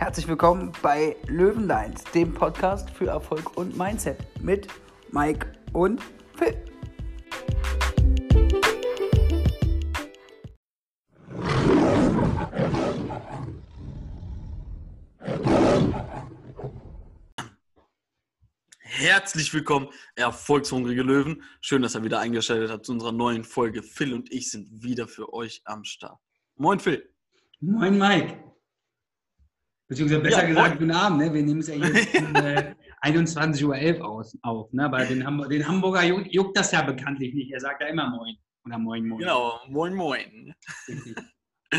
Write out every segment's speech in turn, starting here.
Herzlich willkommen bei Löwenlines, dem Podcast für Erfolg und Mindset mit Mike und Phil. Herzlich willkommen, erfolgshungrige Löwen. Schön, dass ihr wieder eingeschaltet habt zu unserer neuen Folge. Phil und ich sind wieder für euch am Start. Moin, Phil. Moin, Mike. Beziehungsweise besser ja, gesagt, guten Abend. Ne? Wir nehmen es ja jetzt um äh, 21.11 Uhr aus, auf. Ne? Aber den, Hamburg, den Hamburger juckt, juckt, das ja bekanntlich nicht. Er sagt ja immer Moin. Oder Moin, Moin. Genau, Moin, Moin.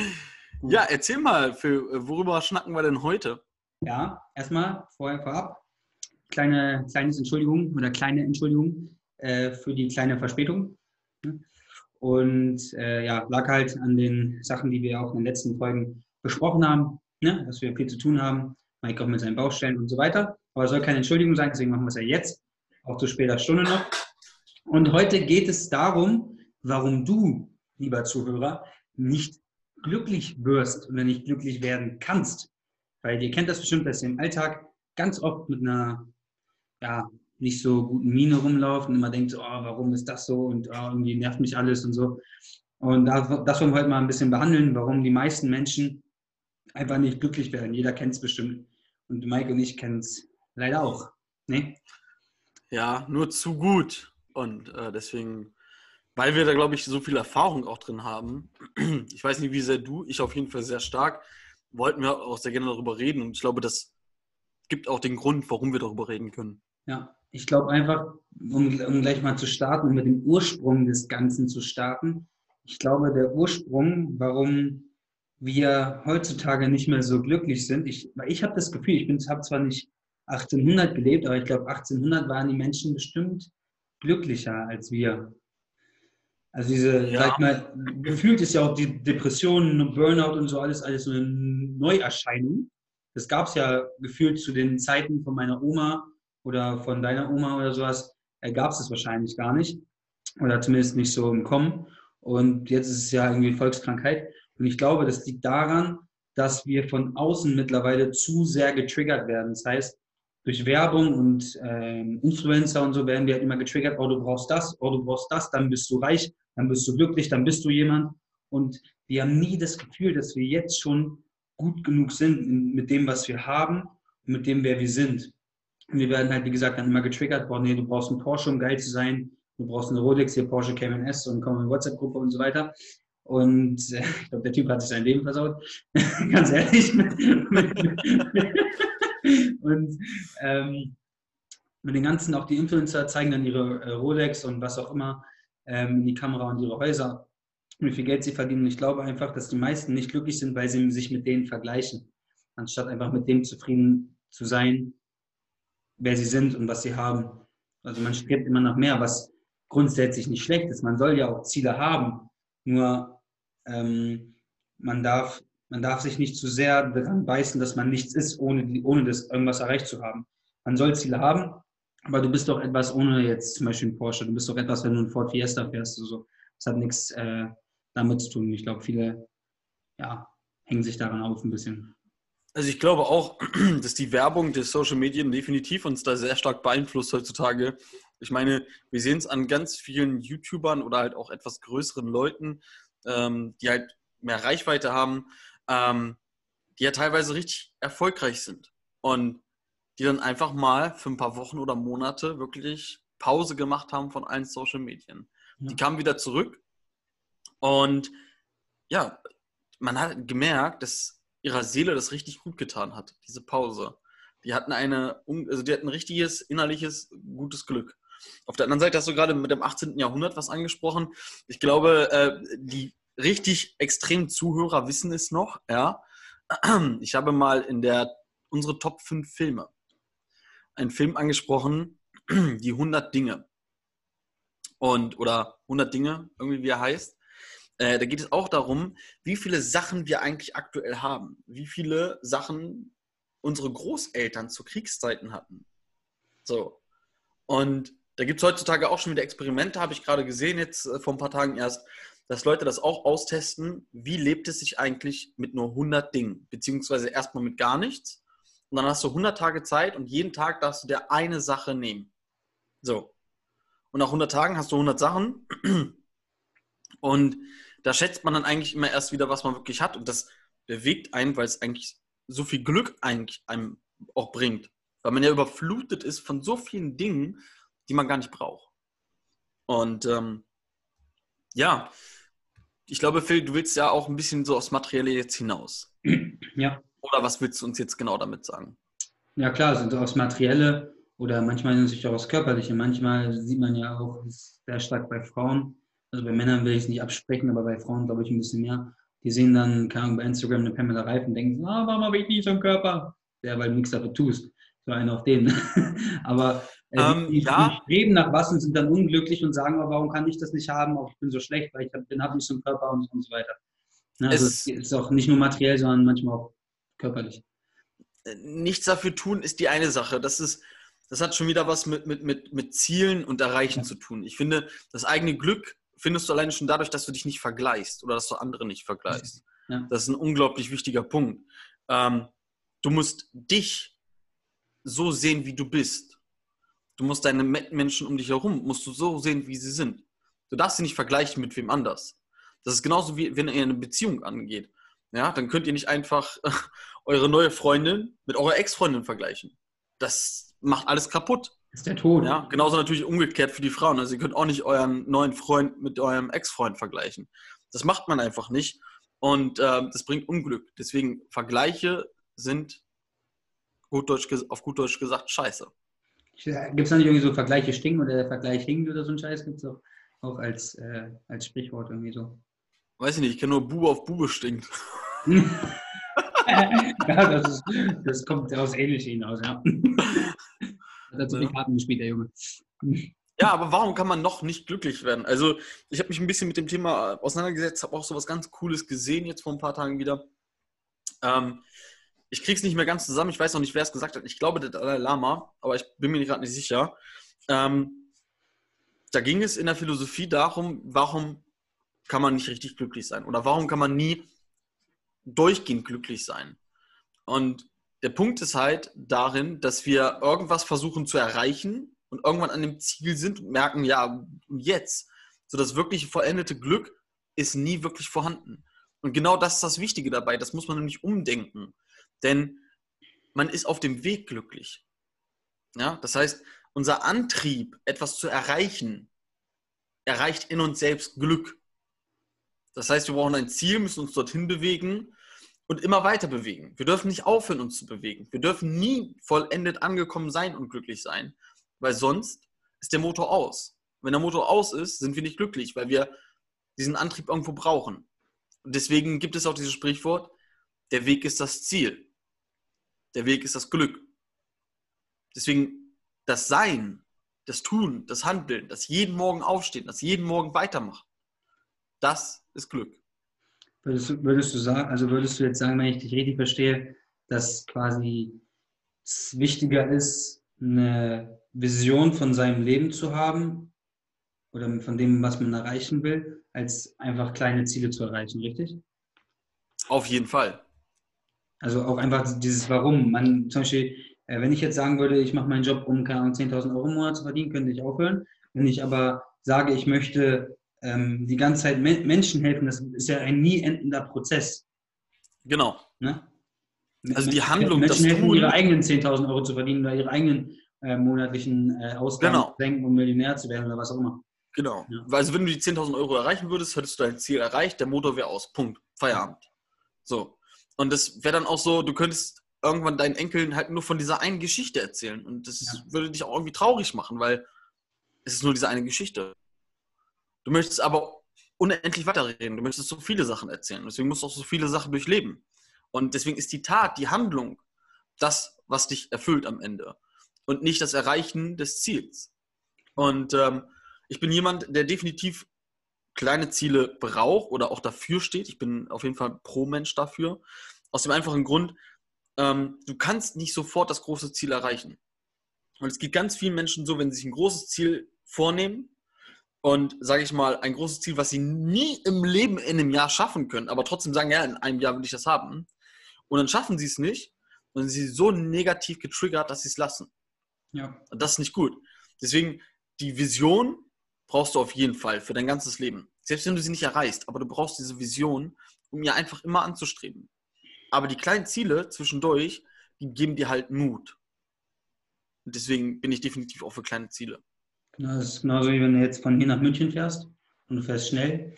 ja, erzähl mal, Phil, worüber schnacken wir denn heute? Ja, erstmal vorher vorab kleine, kleines Entschuldigung oder kleine Entschuldigung äh, für die kleine Verspätung. Und äh, ja, lag halt an den Sachen, die wir auch in den letzten Folgen besprochen haben, ne? dass wir viel zu tun haben, Mike auch mit seinen Baustellen und so weiter. Aber es soll keine Entschuldigung sein, deswegen machen wir es ja jetzt, auch zu später Stunde noch. Und heute geht es darum, warum du, lieber Zuhörer, nicht glücklich wirst oder nicht glücklich werden kannst. Weil ihr kennt das bestimmt, dass ihr im Alltag ganz oft mit einer ja, nicht so guten Miene rumlaufen und immer denkt, oh, warum ist das so und oh, irgendwie nervt mich alles und so. Und das wollen wir heute mal ein bisschen behandeln, warum die meisten Menschen einfach nicht glücklich werden. Jeder kennt es bestimmt. Und Mike und ich kennen es leider auch. Ne? Ja, nur zu gut. Und äh, deswegen, weil wir da, glaube ich, so viel Erfahrung auch drin haben, ich weiß nicht, wie sehr du, ich auf jeden Fall sehr stark, wollten wir auch sehr gerne darüber reden. Und ich glaube, das gibt auch den Grund, warum wir darüber reden können. Ja, ich glaube einfach, um, um gleich mal zu starten, um mit dem Ursprung des Ganzen zu starten. Ich glaube, der Ursprung, warum wir heutzutage nicht mehr so glücklich sind, ich, ich habe das Gefühl, ich habe zwar nicht 1800 gelebt, aber ich glaube, 1800 waren die Menschen bestimmt glücklicher als wir. Also diese, ja. sag mal, gefühlt ist ja auch die Depression, Burnout und so alles, alles so eine Neuerscheinung. Das gab es ja gefühlt zu den Zeiten von meiner Oma oder von deiner Oma oder sowas, äh, gab es das wahrscheinlich gar nicht. Oder zumindest nicht so im Kommen. Und jetzt ist es ja irgendwie Volkskrankheit. Und ich glaube, das liegt daran, dass wir von außen mittlerweile zu sehr getriggert werden. Das heißt, durch Werbung und äh, Influencer und so werden wir halt immer getriggert, oh, du brauchst das, oh, du brauchst das, dann bist du reich, dann bist du glücklich, dann bist du jemand. Und wir haben nie das Gefühl, dass wir jetzt schon gut genug sind mit dem, was wir haben und mit dem, wer wir sind. Und wir werden halt, wie gesagt, dann immer getriggert, boah, nee, du brauchst einen Porsche, um geil zu sein. Du brauchst eine Rolex, hier Porsche Cayman S und komm in WhatsApp-Gruppe und so weiter. Und äh, ich glaube, der Typ hat sich sein Leben versaut. Ganz ehrlich. und ähm, mit den ganzen, auch die Influencer zeigen dann ihre äh, Rolex und was auch immer ähm, in die Kamera und ihre Häuser, wie viel Geld sie verdienen. Ich glaube einfach, dass die meisten nicht glücklich sind, weil sie sich mit denen vergleichen, anstatt einfach mit dem zufrieden zu sein, wer sie sind und was sie haben. Also man strebt immer nach mehr, was grundsätzlich nicht schlecht ist. Man soll ja auch Ziele haben, nur ähm, man, darf, man darf sich nicht zu sehr daran beißen, dass man nichts ist, ohne, ohne das irgendwas erreicht zu haben. Man soll Ziele haben, aber du bist doch etwas ohne jetzt zum Beispiel ein Porsche. Du bist doch etwas, wenn du ein Ford Fiesta fährst. Also, das hat nichts äh, damit zu tun. Ich glaube, viele ja, hängen sich daran auf ein bisschen. Also ich glaube auch, dass die Werbung der Social Medien definitiv uns da sehr stark beeinflusst heutzutage. Ich meine, wir sehen es an ganz vielen YouTubern oder halt auch etwas größeren Leuten, ähm, die halt mehr Reichweite haben, ähm, die ja teilweise richtig erfolgreich sind und die dann einfach mal für ein paar Wochen oder Monate wirklich Pause gemacht haben von allen Social Medien. Ja. Die kamen wieder zurück und ja, man hat gemerkt, dass ihrer Seele das richtig gut getan hat, diese Pause. Die hatten eine, also die hatten ein richtiges innerliches gutes Glück. Auf der anderen Seite hast du gerade mit dem 18. Jahrhundert was angesprochen. Ich glaube, äh, die richtig extremen Zuhörer wissen es noch, ja. Ich habe mal in der unsere Top 5 Filme einen Film angesprochen, die 100 Dinge. Und, oder 100 Dinge, irgendwie wie er heißt. Äh, da geht es auch darum, wie viele Sachen wir eigentlich aktuell haben. Wie viele Sachen unsere Großeltern zu Kriegszeiten hatten. So. Und da gibt es heutzutage auch schon wieder Experimente, habe ich gerade gesehen, jetzt äh, vor ein paar Tagen erst, dass Leute das auch austesten, wie lebt es sich eigentlich mit nur 100 Dingen, beziehungsweise erstmal mit gar nichts. Und dann hast du 100 Tage Zeit und jeden Tag darfst du dir eine Sache nehmen. So. Und nach 100 Tagen hast du 100 Sachen. Und da schätzt man dann eigentlich immer erst wieder, was man wirklich hat. Und das bewegt einen, weil es eigentlich so viel Glück eigentlich einem auch bringt. Weil man ja überflutet ist von so vielen Dingen, die man gar nicht braucht. Und ähm, ja, ich glaube, Phil, du willst ja auch ein bisschen so aufs Materielle jetzt hinaus. Ja. Oder was willst du uns jetzt genau damit sagen? Ja, klar, also aufs Materielle oder manchmal natürlich auch aufs Körperliche. Manchmal sieht man ja auch sehr stark bei Frauen. Also bei Männern will ich es nicht absprechen, aber bei Frauen glaube ich ein bisschen mehr. Die sehen dann, keine Ahnung, bei Instagram eine Pamela Reif und denken, ah, warum habe ich nicht so einen Körper? Ja, weil du nichts dafür tust. So einer auf den. aber Ähm, die, die, ja. die streben nach was und sind dann unglücklich und sagen, aber warum kann ich das nicht haben? Auch ich bin so schlecht, weil ich hab, bin, habe nicht so einen Körper und, und so weiter. Ne, also Es- es ist auch nicht nur materiell, sondern manchmal auch körperlich. nichts dafür tun ist die eine Sache. Das ist, das hat schon wieder was mit, mit, mit, mit Zielen und Erreichen Ja. zu tun. Ich finde, das eigene Glück findest du alleine schon dadurch, dass du dich nicht vergleichst oder dass du andere nicht vergleichst. Ja. Das ist ein unglaublich wichtiger Punkt. Ähm, du musst dich so sehen, wie du bist. Du musst deine Mitmenschen um dich herum, musst du so sehen, wie sie sind. Du darfst sie nicht vergleichen mit wem anders. Das ist genauso wie wenn ihr eine Beziehung angeht. Ja, dann könnt ihr nicht einfach eure neue Freundin mit eurer Ex-Freundin vergleichen. Das macht alles kaputt. Das ist der Tod. Ja, genauso natürlich umgekehrt für die Frauen. Also ihr könnt auch nicht euren neuen Freund mit eurem Ex-Freund vergleichen. Das macht man einfach nicht. Und ähm, das bringt Unglück. Deswegen Vergleiche sind gut Deutsch, auf gut Deutsch gesagt scheiße. Gibt es da nicht irgendwie so Vergleiche stinken oder der Vergleich hinkt oder so ein Scheiß? Gibt es auch, auch als, äh, als Sprichwort irgendwie so. Weiß ich nicht, ich kenne nur Bube auf Bube stinkt. ja, das, ist, das kommt aus Ähnliche hinaus, ja. Hat er zu viele Ja. Karten gespielt, der Junge. Ja, aber warum kann man noch nicht glücklich werden? Also, ich habe mich ein bisschen mit dem Thema auseinandergesetzt, habe auch so was ganz Cooles gesehen jetzt vor ein paar Tagen wieder. Ähm, ich kriege es nicht mehr ganz zusammen, ich weiß noch nicht, wer es gesagt hat. Ich glaube, der Dalai Lama, aber ich bin mir gerade nicht sicher. Ähm, da ging es in der Philosophie darum, warum kann man nicht richtig glücklich sein oder warum kann man nie durchgehend glücklich sein. Und der Punkt ist halt darin, dass wir irgendwas versuchen zu erreichen und irgendwann an dem Ziel sind und merken, ja, jetzt. So das wirkliche vollendete Glück ist nie wirklich vorhanden. Und genau das ist das Wichtige dabei. Das muss man nämlich umdenken. Denn man ist auf dem Weg glücklich. Ja, das heißt, unser Antrieb, etwas zu erreichen, erreicht in uns selbst Glück. Das heißt, wir brauchen ein Ziel, müssen uns dorthin bewegen und immer weiter bewegen. Wir dürfen nicht aufhören, uns zu bewegen. Wir dürfen nie vollendet angekommen sein und glücklich sein, weil sonst ist der Motor aus. Wenn der Motor aus ist, sind wir nicht glücklich, weil wir diesen Antrieb irgendwo brauchen. Und deswegen gibt es auch dieses Sprichwort, der Weg ist das Ziel. Der Weg ist das Glück. Deswegen das Sein, das Tun, das Handeln, das jeden Morgen aufstehen, das jeden Morgen weitermachen, das ist Glück. Würdest du, würdest du sagen, also würdest du jetzt sagen, wenn ich dich richtig verstehe, dass quasi es wichtiger ist, eine Vision von seinem Leben zu haben oder von dem, was man erreichen will, als einfach kleine Ziele zu erreichen, richtig? Auf jeden Fall. Also auch einfach dieses Warum. Man, zum Beispiel, äh, wenn ich jetzt sagen würde, ich mache meinen Job, um keine Ahnung, 10.000 Euro im Monat zu verdienen, könnte ich aufhören. Wenn ich aber sage, ich möchte ähm, die ganze Zeit Men Menschen helfen, das ist ja ein nie endender Prozess. Genau. Ne? Also die Menschen- Handlung, Menschen helfen, Tun. ihre eigenen 10.000 Euro zu verdienen oder ihre eigenen äh, monatlichen äh, Ausgaben Genau. zu senken, um Millionär zu werden oder was auch immer. Genau. Ja. Weil Also wenn du die 10.000 Euro erreichen würdest, hättest du dein Ziel erreicht, der Motor wäre aus. Punkt. Feierabend. So. Und das wäre dann auch so, du könntest irgendwann deinen Enkeln halt nur von dieser einen Geschichte erzählen. Und das Ja. würde dich auch irgendwie traurig machen, weil es ist nur diese eine Geschichte. Du möchtest aber unendlich weiterreden. Du möchtest so viele Sachen erzählen. Deswegen musst du auch so viele Sachen durchleben. Und deswegen ist die Tat, die Handlung, das, was dich erfüllt am Ende. Und nicht das Erreichen des Ziels. Und ähm, ich bin jemand, der definitiv kleine Ziele braucht oder auch dafür steht. Ich bin auf jeden Fall pro Mensch dafür. Aus dem einfachen Grund, ähm, du kannst nicht sofort das große Ziel erreichen. Und es geht ganz vielen Menschen so, wenn sie sich ein großes Ziel vornehmen, und, sage ich mal, ein großes Ziel, was sie nie im Leben in einem Jahr schaffen können, aber trotzdem sagen, ja, in einem Jahr will ich das haben. Und dann schaffen sie es nicht und sie sind so negativ getriggert, dass sie es lassen. Ja. Und das ist nicht gut. Deswegen, die Vision brauchst du auf jeden Fall für dein ganzes Leben. Selbst wenn du sie nicht erreichst, aber du brauchst diese Vision, um ihr einfach immer anzustreben. Aber die kleinen Ziele zwischendurch, die geben dir halt Mut. Und deswegen bin ich definitiv auch für kleine Ziele. Genau, das ist genauso wie wenn du jetzt von hier nach München fährst und du fährst schnell.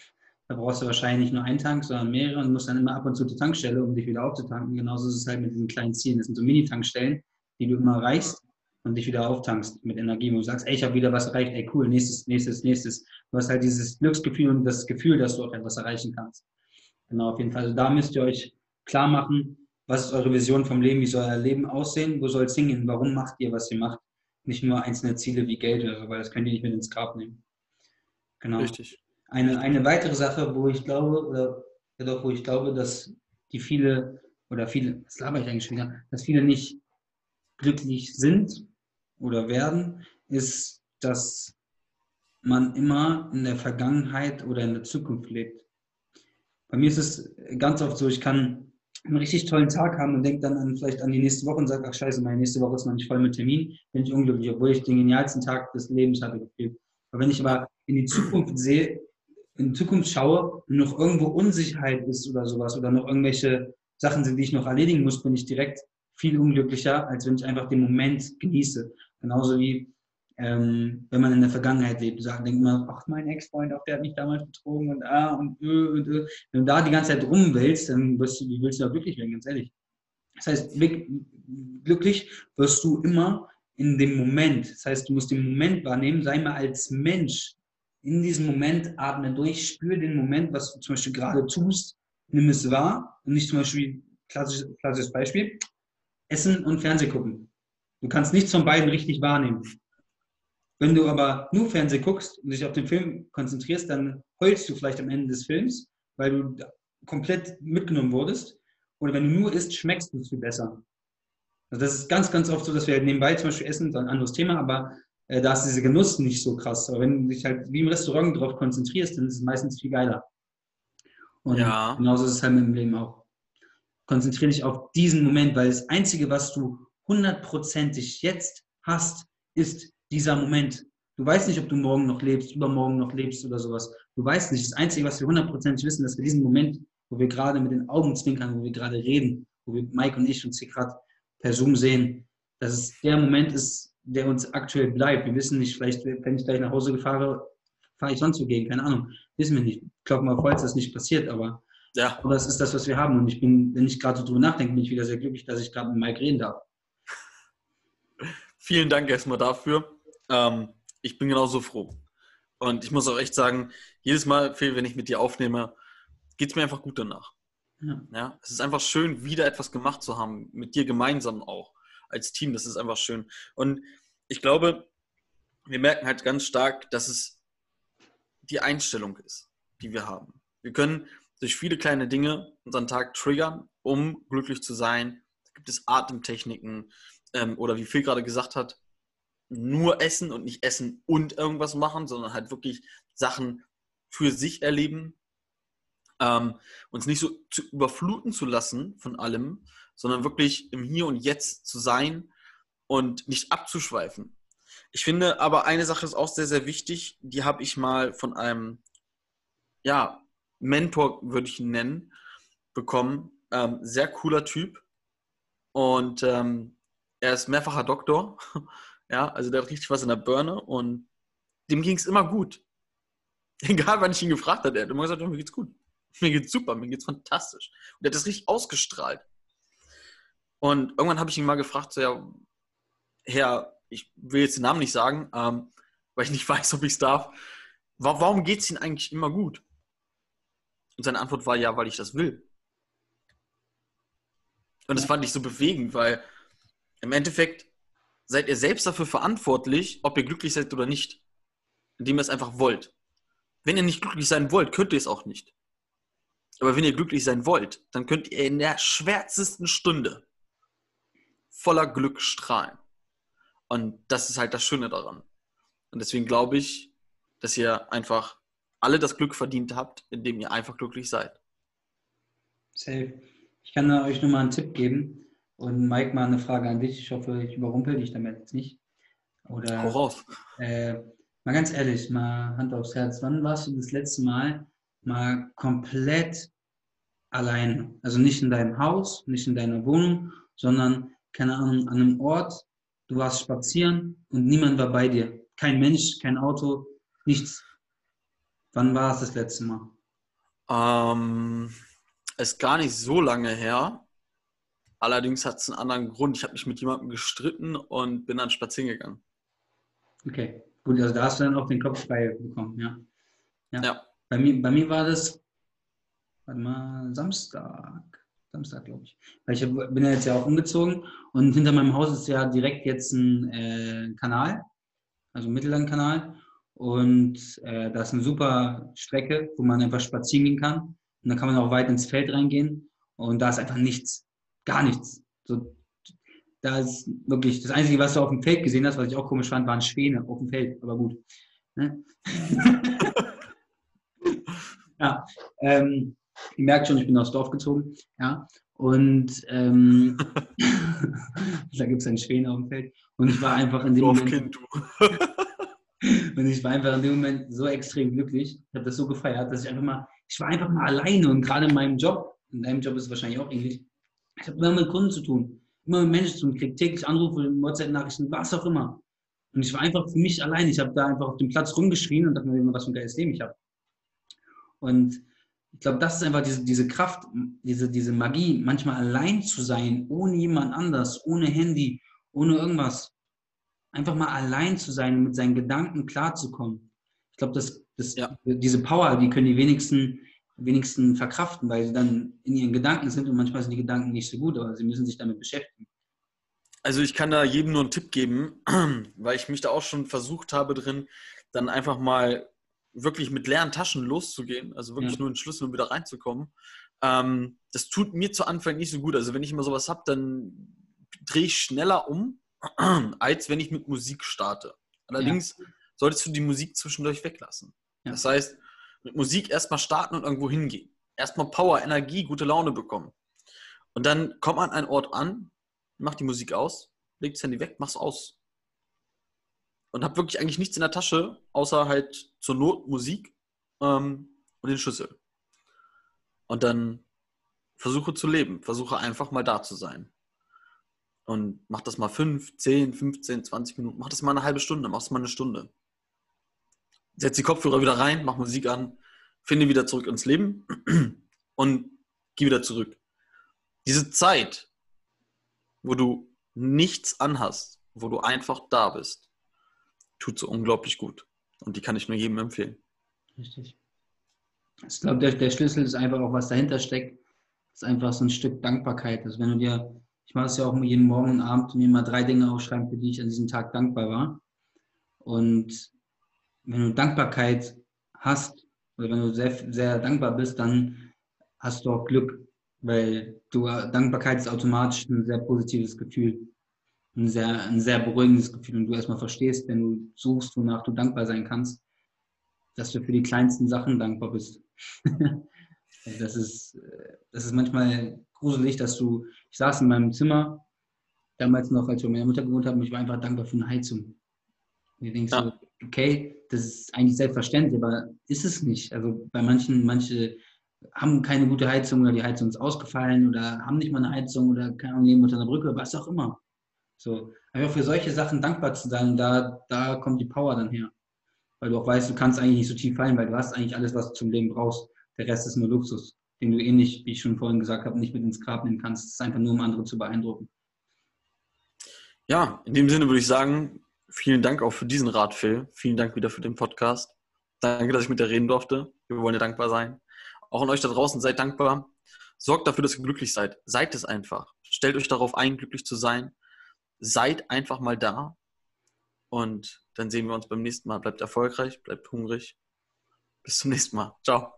Da brauchst du wahrscheinlich nicht nur einen Tank, sondern mehrere und musst dann immer ab und zu zur Tankstelle, um dich wieder aufzutanken. Genauso ist es halt mit diesen kleinen Zielen. Das sind so Mini-Tankstellen, die du immer erreichst und dich wieder auftankst mit Energie. Und du sagst, ey, ich habe wieder was erreicht, ey, cool, nächstes, nächstes, nächstes. Du hast halt dieses Glücksgefühl und das Gefühl, dass du auch etwas erreichen kannst. Genau, auf jeden Fall. Also da müsst ihr euch klar machen, was ist eure Vision vom Leben, wie soll euer Leben aussehen, wo soll es hingehen, warum macht ihr, was ihr macht nicht nur einzelne Ziele wie Geld oder so, weil das könnt ihr nicht mit ins Grab nehmen. Genau. Richtig. Eine, eine weitere Sache, wo ich glaube, oder ja doch, wo ich glaube, dass die viele, oder viele, das laber ich eigentlich schon wieder, dass viele nicht glücklich sind oder werden, ist, dass man immer in der Vergangenheit oder in der Zukunft lebt. Bei mir ist es ganz oft so, ich kann einen richtig tollen Tag haben und denke dann an, vielleicht an die nächste Woche und sage, ach scheiße, meine nächste Woche ist noch nicht voll mit Termin, bin ich unglücklich, obwohl ich den genialsten Tag des Lebens hatte gefühlt. Aber wenn ich aber in die Zukunft sehe, in die Zukunft schaue und noch irgendwo Unsicherheit ist oder sowas oder noch irgendwelche Sachen sind, die ich noch erledigen muss, bin ich direkt viel unglücklicher, als wenn ich einfach den Moment genieße. Genauso wie ähm, wenn man in der Vergangenheit lebt, sagt, denkt man, ach, mein Ex-Freund, auch der hat mich damals betrogen und ah und ö und ö. Wenn du da die ganze Zeit rum willst, dann wirst du, wie willst du da glücklich werden, ganz ehrlich. Das heißt, glücklich wirst du immer in dem Moment. Das heißt, du musst den Moment wahrnehmen, sei mal als Mensch in diesem Moment, atme durch, spür den Moment, was du zum Beispiel gerade tust, nimm es wahr und nicht zum Beispiel, klassisches, klassisches Beispiel, Essen und Fernseh gucken. Du kannst nichts von beiden richtig wahrnehmen. Wenn du aber nur Fernsehen guckst und dich auf den Film konzentrierst, dann heulst du vielleicht am Ende des Films, weil du komplett mitgenommen wurdest. Oder wenn du nur isst, schmeckst du es viel besser. Also das ist ganz, ganz oft so, dass wir halt nebenbei zum Beispiel essen, ein anderes Thema, aber äh, da ist dieser Genuss nicht so krass. Aber wenn du dich halt wie im Restaurant darauf konzentrierst, dann ist es meistens viel geiler. Und ja. genauso ist es halt mit dem Leben auch. Konzentriere dich auf diesen Moment, weil das Einzige, was du hundertprozentig jetzt hast, ist dieser Moment. Du weißt nicht, ob du morgen noch lebst, übermorgen noch lebst oder sowas. Du weißt nicht. Das Einzige, was wir hundertprozentig wissen, dass wir diesen Moment, wo wir gerade mit den Augen zwinkern, wo wir gerade reden, wo wir Mike und ich uns hier gerade per Zoom sehen, dass es der Moment ist, der uns aktuell bleibt. Wir wissen nicht, vielleicht, wenn ich gleich nach Hause fahre, fahre ich sonst wo gehen, keine Ahnung. Wissen wir nicht. Klopfen wir auf Holz, dass nicht passiert, aber ja. das ist das, was wir haben. Und ich bin, wenn ich gerade so drüber nachdenke, bin ich wieder sehr glücklich, dass ich gerade mit Mike reden darf. Vielen Dank erstmal dafür. Ähm, ich bin genauso froh. Und ich muss auch echt sagen, jedes Mal, Phil, wenn ich mit dir aufnehme, geht es mir einfach gut danach. Ja. ja. Es ist einfach schön, wieder etwas gemacht zu haben, mit dir gemeinsam auch, als Team. Das ist einfach schön. Und ich glaube, wir merken halt ganz stark, dass es die Einstellung ist, die wir haben. Wir können durch viele kleine Dinge unseren Tag triggern, um glücklich zu sein. Da gibt es Atemtechniken ähm, oder wie Phil gerade gesagt hat, nur essen und nicht essen und irgendwas machen, sondern halt wirklich Sachen für sich erleben, ähm, uns nicht so zu überfluten zu lassen von allem, sondern wirklich im Hier und Jetzt zu sein und nicht abzuschweifen. Ich finde aber eine Sache ist auch sehr, sehr wichtig, die habe ich mal von einem, ja, Mentor, würde ich ihn nennen, bekommen. Ähm, sehr cooler Typ. Und ähm, er ist mehrfacher Doktor Ja, also der hat richtig was in der Birne und dem ging es immer gut. Egal, wann ich ihn gefragt habe, er hat immer gesagt, mir geht's gut. Mir geht's super, mir geht's fantastisch. Und er hat das richtig ausgestrahlt. Und irgendwann habe ich ihn mal gefragt, so, ja, Herr, ich will jetzt den Namen nicht sagen, ähm, weil ich nicht weiß, ob ich es darf. Warum geht es Ihnen eigentlich immer gut? Und seine Antwort war ja, weil ich das will. Und das fand ich so bewegend, weil im Endeffekt seid ihr selbst dafür verantwortlich, ob ihr glücklich seid oder nicht. Indem ihr es einfach wollt. Wenn ihr nicht glücklich sein wollt, könnt ihr es auch nicht. Aber wenn ihr glücklich sein wollt, dann könnt ihr in der schwärzesten Stunde voller Glück strahlen. Und das ist halt das Schöne daran. Und deswegen glaube ich, dass ihr einfach alle das Glück verdient habt, indem ihr einfach glücklich seid. Safe. Ich kann euch nur mal einen Tipp geben. Und Mike, mal eine Frage an dich. Ich hoffe, ich überrumpel dich damit jetzt nicht. Oder, raus. Äh, mal ganz ehrlich, mal Hand aufs Herz. Wann warst du das letzte Mal mal komplett alleine? Also nicht in deinem Haus, nicht in deiner Wohnung, sondern, keine Ahnung, an einem Ort. Du warst spazieren und niemand war bei dir. Kein Mensch, kein Auto, nichts. Wann war es das letzte Mal? Ähm, ist gar nicht so lange her. Allerdings hat es einen anderen Grund. Ich habe mich mit jemandem gestritten und bin dann spazieren gegangen. Okay, gut, also da hast du dann auch den Kopf frei bekommen, ja. Ja. ja. Bei, mir, bei mir war das, warte mal, Samstag. Samstag, glaube ich. Weil ich bin ja jetzt ja auch umgezogen und hinter meinem Haus ist ja direkt jetzt ein äh, Kanal, also ein Mittellandkanal. Und äh, da ist eine super Strecke, wo man einfach spazieren gehen kann. Und dann kann man auch weit ins Feld reingehen. Und da ist einfach nichts. Gar nichts. So, da ist wirklich das Einzige, was du auf dem Feld gesehen hast, was ich auch komisch fand, waren Schwäne auf dem Feld. Aber gut. Ne? ja. Ähm, ihr merkt schon, ich bin aufs Dorf gezogen. Ja. Und ähm, da gibt es einen Schwäne auf dem Feld. Und ich war einfach in dem Dorfkind, Moment. Und ich war einfach in dem Moment so extrem glücklich. Ich habe das so gefeiert, dass ich einfach mal, ich war einfach mal alleine und gerade in meinem Job, in deinem Job ist es wahrscheinlich auch ähnlich, ich habe immer mit Kunden zu tun, immer mit Menschen zu tun, kriege täglich Anrufe, WhatsApp-Nachrichten, was auch immer. Und ich war einfach für mich allein. Ich habe da einfach auf dem Platz rumgeschrien und dachte mir, was für ein geiles Leben ich habe. Und ich glaube, das ist einfach diese, diese Kraft, diese, diese Magie, manchmal allein zu sein, ohne jemand anders, ohne Handy, ohne irgendwas einfach mal allein zu sein und mit seinen Gedanken klarzukommen. Ich glaube, das, das, ja. diese Power, die können die wenigsten, wenigsten verkraften, weil sie dann in ihren Gedanken sind und manchmal sind die Gedanken nicht so gut, aber sie müssen sich damit beschäftigen. Also ich kann da jedem nur einen Tipp geben, weil ich mich da auch schon versucht habe drin, dann einfach mal wirklich mit leeren Taschen loszugehen, also wirklich ja. nur in Schlüssel und wieder reinzukommen. Ähm, das tut mir zu Anfang nicht so gut. Also wenn ich immer sowas habe, dann drehe ich schneller um als wenn ich mit Musik starte. Allerdings ja. solltest du die Musik zwischendurch weglassen. Ja. Das heißt, mit Musik erstmal starten und irgendwo hingehen. Erstmal Power, Energie, gute Laune bekommen. Und dann kommt man an einen Ort an, macht die Musik aus, legt das Handy weg, mach's aus. Und hab wirklich eigentlich nichts in der Tasche, außer halt zur Not Musik ähm, und den Schlüssel. Und dann versuche zu leben, versuche einfach mal da zu sein und mach das mal 5, 10, 15, 20 Minuten, mach das mal eine halbe Stunde, mach das mal eine Stunde. Setz die Kopfhörer wieder rein, mach Musik an, finde wieder zurück ins Leben und geh wieder zurück. Diese Zeit, wo du nichts anhast, wo du einfach da bist, tut so unglaublich gut. Und die kann ich nur jedem empfehlen. Richtig. Ich glaube, der, der Schlüssel ist einfach auch, was dahinter steckt, ist einfach so ein Stück Dankbarkeit. Also wenn du dir ich mache es ja auch jeden Morgen und Abend, mir mal drei Dinge aufschreiben, für die ich an diesem Tag dankbar war. Und wenn du Dankbarkeit hast, oder wenn du sehr, sehr dankbar bist, dann hast du auch Glück, weil du, Dankbarkeit ist automatisch ein sehr positives Gefühl. Ein sehr, ein sehr beruhigendes Gefühl. Und du erstmal verstehst, wenn du suchst, wonach du dankbar sein kannst, dass du für die kleinsten Sachen dankbar bist. das, ist, das ist manchmal gruselig, dass du, ich saß in meinem Zimmer, damals noch, als ich bei meiner Mutter gewohnt habe, und ich war einfach dankbar für eine Heizung. Und ich denke ja. so, okay, das ist eigentlich selbstverständlich, aber ist es nicht. Also bei manchen, manche haben keine gute Heizung oder die Heizung ist ausgefallen oder haben nicht mal eine Heizung oder keine Ahnung, leben unter einer Brücke, was auch immer. So, einfach für solche Sachen dankbar zu sein, da, da kommt die Power dann her. Weil du auch weißt, du kannst eigentlich nicht so tief fallen, weil du hast eigentlich alles, was du zum Leben brauchst. Der Rest ist nur Luxus den du eh wie ich schon vorhin gesagt habe, nicht mit ins Grab nehmen kannst. Es ist einfach nur, um andere zu beeindrucken. Ja, in dem Sinne würde ich sagen, vielen Dank auch für diesen Rat, Phil. Vielen Dank wieder für den Podcast. Danke, dass ich mit dir reden durfte. Wir wollen dir dankbar sein. Auch an euch da draußen, seid dankbar. Sorgt dafür, dass ihr glücklich seid. Seid es einfach. Stellt euch darauf ein, glücklich zu sein. Seid einfach mal da. Und dann sehen wir uns beim nächsten Mal. Bleibt erfolgreich, bleibt hungrig. Bis zum nächsten Mal. Ciao.